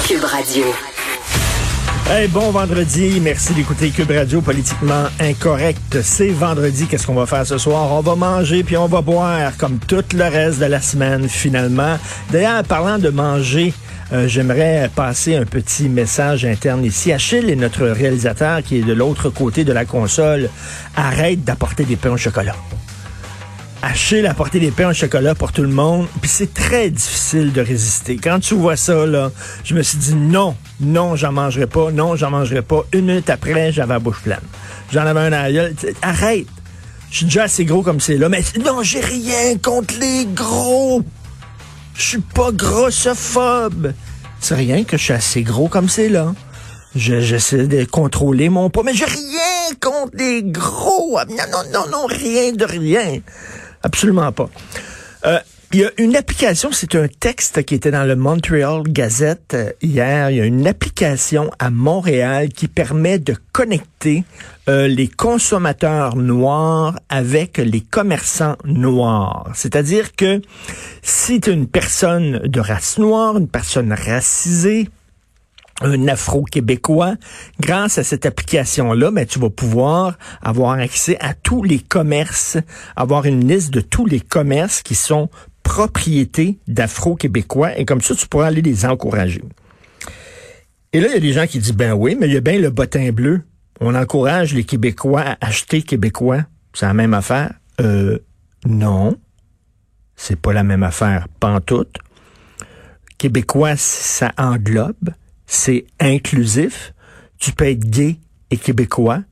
Cube Radio. Hey, bon vendredi. Merci d'écouter Cube Radio politiquement incorrect. C'est vendredi. Qu'est-ce qu'on va faire ce soir? On va manger puis on va boire comme tout le reste de la semaine finalement. D'ailleurs, parlant de manger, euh, j'aimerais passer un petit message interne ici. Achille est notre réalisateur qui est de l'autre côté de la console. Arrête d'apporter des pains au chocolat. Achille a porté des pains au chocolat pour tout le monde, puis c'est très difficile de résister. Quand tu vois ça, là, je me suis dit non, non, j'en mangerai pas, non, j'en mangerai pas. Une minute après, j'avais la bouche pleine. J'en avais un aïeul. Arrête! Je suis déjà assez gros comme c'est là, mais non, j'ai rien contre les gros. Je suis pas grossophobe. C'est rien que je suis assez gros comme c'est là. J'essaie de contrôler mon poids, mais j'ai rien contre les gros. Non, non, non, rien de rien. Absolument pas. Euh, il y a une application, c'est un texte qui était dans le Montreal Gazette euh, hier. Il y a une application à Montréal qui permet de connecter euh, les consommateurs noirs avec les commerçants noirs. C'est-à-dire que si tu une personne de race noire, une personne racisée, un afro-québécois, grâce à cette application-là, ben, tu vas pouvoir avoir accès à tous les commerces, avoir une liste de tous les commerces qui sont propriétés d'afro-québécois, et comme ça, tu pourras aller les encourager. Et là, il y a des gens qui disent, ben oui, mais il y a bien le bottin bleu. On encourage les Québécois à acheter québécois. C'est la même affaire. Euh, non. C'est pas la même affaire, pantoute. Québécois, ça englobe c'est inclusif. Tu peux être gay et québécois,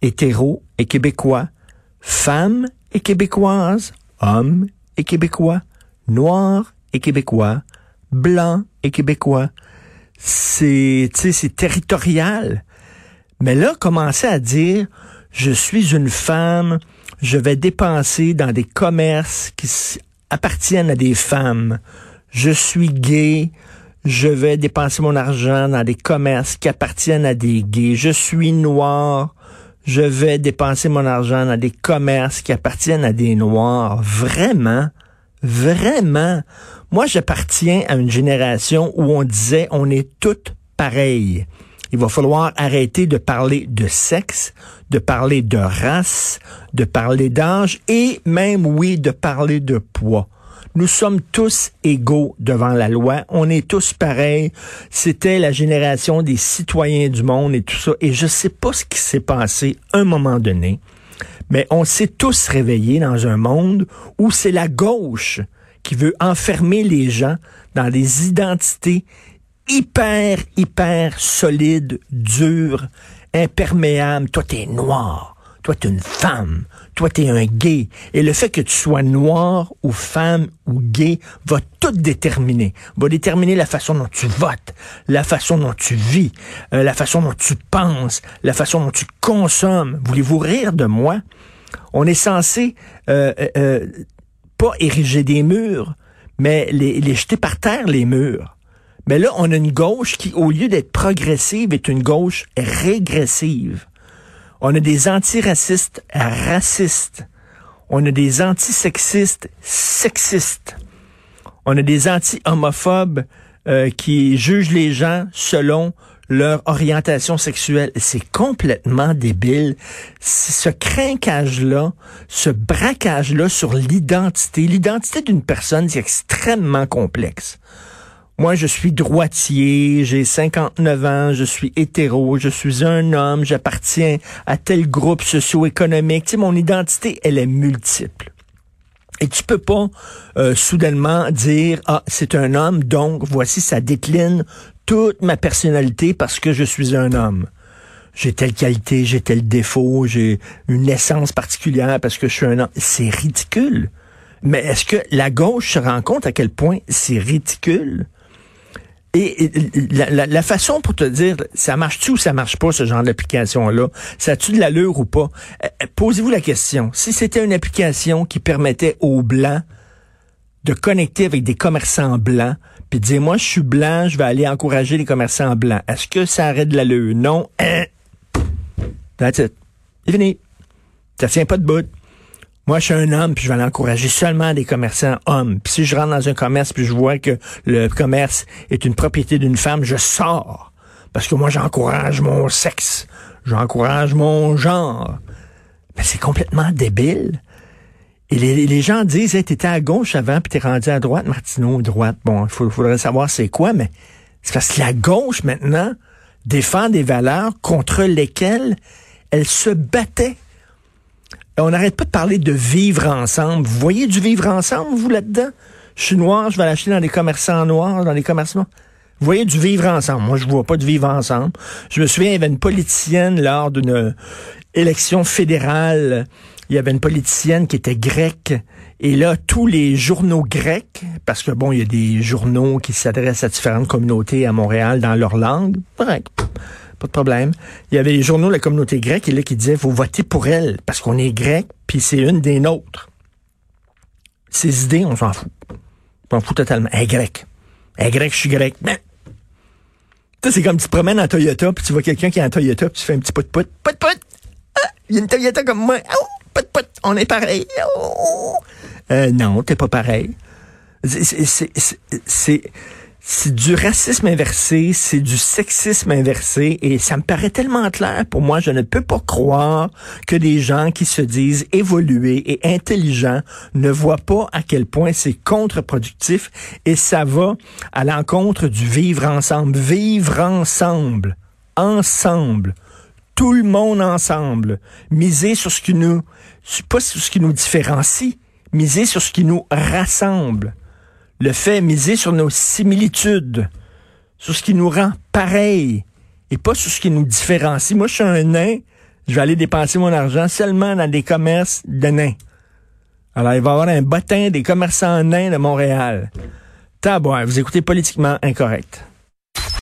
hétéro et québécois, femme et québécoise, homme et québécois, noir et québécois, blanc et québécois. C'est, c'est territorial. Mais là, commencer à dire, je suis une femme, je vais dépenser dans des commerces qui appartiennent à des femmes. Je suis gay, je vais dépenser mon argent dans des commerces qui appartiennent à des gays. Je suis noir. Je vais dépenser mon argent dans des commerces qui appartiennent à des noirs. Vraiment? Vraiment? Moi, j'appartiens à une génération où on disait on est toutes pareilles. Il va falloir arrêter de parler de sexe, de parler de race, de parler d'âge et même, oui, de parler de poids. Nous sommes tous égaux devant la loi. On est tous pareils. C'était la génération des citoyens du monde et tout ça. Et je sais pas ce qui s'est passé un moment donné, mais on s'est tous réveillés dans un monde où c'est la gauche qui veut enfermer les gens dans des identités hyper, hyper solides, dures, imperméables. Toi, t'es noir toi, tu es une femme, toi, tu es un gay. Et le fait que tu sois noir ou femme ou gay va tout déterminer. Va déterminer la façon dont tu votes, la façon dont tu vis, euh, la façon dont tu penses, la façon dont tu consommes. Voulez-vous rire de moi? On est censé euh, euh, pas ériger des murs, mais les jeter par terre, les murs. Mais là, on a une gauche qui, au lieu d'être progressive, est une gauche régressive. On a des antiracistes racistes. On a des antisexistes sexistes. On a des anti-homophobes euh, qui jugent les gens selon leur orientation sexuelle. C'est complètement débile. Ce craquage-là, ce braquage-là sur l'identité, l'identité d'une personne, c'est extrêmement complexe. Moi, je suis droitier, j'ai 59 ans, je suis hétéro, je suis un homme, j'appartiens à tel groupe socio-économique. Tu sais, mon identité, elle est multiple. Et tu peux pas euh, soudainement dire ah c'est un homme donc voici ça décline toute ma personnalité parce que je suis un homme. J'ai telle qualité, j'ai tel défaut, j'ai une essence particulière parce que je suis un homme. C'est ridicule. Mais est-ce que la gauche se rend compte à quel point c'est ridicule? Et, la, façon pour te dire, ça marche-tu ou ça marche pas, ce genre d'application-là? Ça a-tu de l'allure ou pas? Euh, euh, posez-vous la question. Si c'était une application qui permettait aux Blancs de connecter avec des commerçants blancs, puis dire, moi, je suis blanc, je vais aller encourager les commerçants blancs. Est-ce que ça aurait de l'allure? Non. Hein? That's it. C'est fini. Ça tient pas de bout. Moi, je suis un homme, puis je vais aller encourager seulement des commerçants hommes. Puis si je rentre dans un commerce, puis je vois que le commerce est une propriété d'une femme, je sors. Parce que moi, j'encourage mon sexe. J'encourage mon genre. Mais c'est complètement débile. Et les, gens disent, t'étais à gauche avant, puis t'es rendu à droite, Martineau, droite. Bon, il faudrait savoir c'est quoi, mais c'est parce que la gauche, maintenant, défend des valeurs contre lesquelles elle se battait on n'arrête pas de parler de vivre ensemble. Vous voyez du vivre ensemble, vous, là-dedans? Je suis noir, je vais l'acheter dans les commerçants noirs, dans les commerçants. Vous voyez du vivre ensemble. Moi, je vois pas de vivre ensemble. Je me souviens, il y avait une politicienne lors d'une élection fédérale. Il y avait une politicienne qui était grecque. Et là, tous les journaux grecs, parce que bon, il y a des journaux qui s'adressent à différentes communautés à Montréal dans leur langue. Bref pas de problème. Il y avait les journaux de la communauté grecque et là qui disaient vous votez pour elle parce qu'on est grec puis c'est une des nôtres. Ces idées, on s'en fout. On s'en fout totalement. Elle est grecque. Elle est grecque, je suis grec. Mais c'est comme tu te promènes en Toyota puis tu vois quelqu'un qui est en Toyota puis tu fais un petit pout pout pout pout. Ah, il y a une Toyota comme moi. Oh, pout pout. On est pareil. Oh. Euh, non, t'es pas pareil. C'est c'est du racisme inversé, c'est du sexisme inversé, et ça me paraît tellement clair. Pour moi, je ne peux pas croire que des gens qui se disent évolués et intelligents ne voient pas à quel point c'est contre-productif, et ça va à l'encontre du vivre ensemble. Vivre ensemble, ensemble, tout le monde ensemble, miser sur ce qui nous, pas sur ce qui nous différencie, miser sur ce qui nous rassemble le fait miser sur nos similitudes, sur ce qui nous rend pareils et pas sur ce qui nous différencie. Moi, je suis un nain, je vais aller dépenser mon argent seulement dans des commerces de nains. Alors, il va y avoir un bottin des commerçants nains de Montréal. Tabouin, vous écoutez politiquement incorrect.